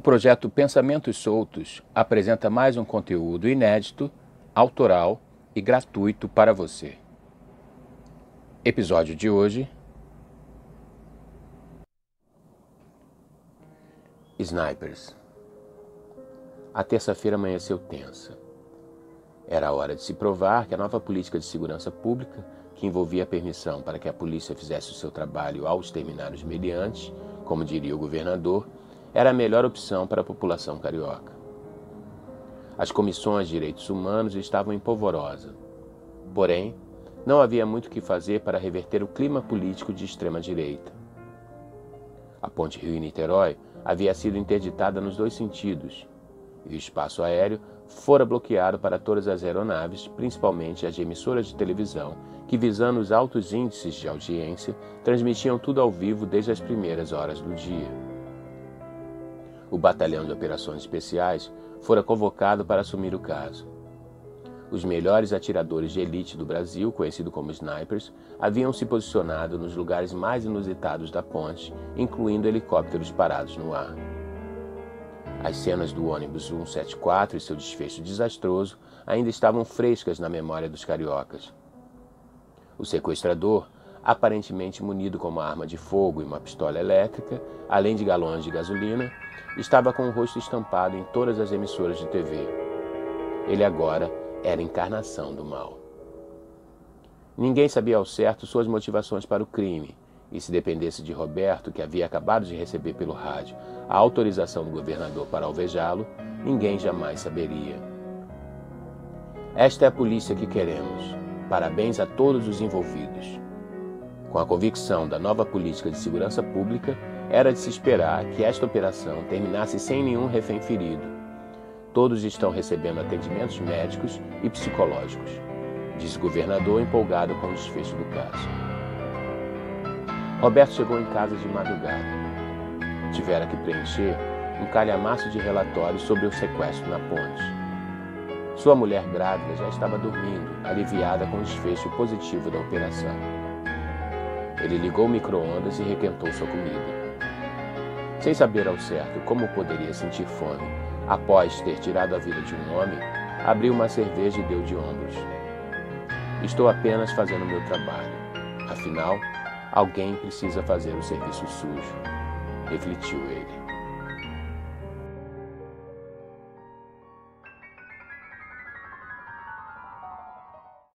O projeto Pensamentos Soltos apresenta mais um conteúdo inédito, autoral e gratuito para você. Episódio de hoje: Snipers. A terça-feira amanheceu tensa. Era a hora de se provar que a nova política de segurança pública, que envolvia a permissão para que a polícia fizesse o seu trabalho ao exterminar os como diria o governador, era a melhor opção para a população carioca. As comissões de direitos humanos estavam em polvorosa. Porém, não havia muito o que fazer para reverter o clima político de extrema-direita. A ponte Rio-Niterói havia sido interditada nos dois sentidos, e o espaço aéreo fora bloqueado para todas as aeronaves, principalmente as de emissoras de televisão, que, visando os altos índices de audiência, transmitiam tudo ao vivo desde as primeiras horas do dia. O Batalhão de Operações Especiais fora convocado para assumir o caso. Os melhores atiradores de elite do Brasil, conhecido como snipers, haviam se posicionado nos lugares mais inusitados da ponte, incluindo helicópteros parados no ar. As cenas do ônibus 174 e seu desfecho desastroso ainda estavam frescas na memória dos cariocas. O sequestrador, aparentemente munido com uma arma de fogo e uma pistola elétrica, além de galões de gasolina, estava com o rosto estampado em todas as emissoras de TV. Ele agora era a encarnação do mal. Ninguém sabia ao certo suas motivações para o crime, e se dependesse de Roberto, que havia acabado de receber pelo rádio a autorização do governador para alvejá-lo, ninguém jamais saberia. Esta é a polícia que queremos. Parabéns a todos os envolvidos. Com a convicção da nova política de segurança pública, era de se esperar que esta operação terminasse sem nenhum refém ferido. Todos estão recebendo atendimentos médicos e psicológicos, disse o governador empolgado com o desfecho do caso. Roberto chegou em casa de madrugada. Tivera que preencher um calhamaço de relatórios sobre o sequestro na ponte. Sua mulher grávida já estava dormindo, aliviada com o desfecho positivo da operação. Ele ligou o micro-ondas e requentou sua comida. Sem saber ao certo como poderia sentir fome, após ter tirado a vida de um homem, abriu uma cerveja e deu de ombros. Estou apenas fazendo meu trabalho. Afinal, Alguém precisa fazer o serviço sujo, refletiu ele.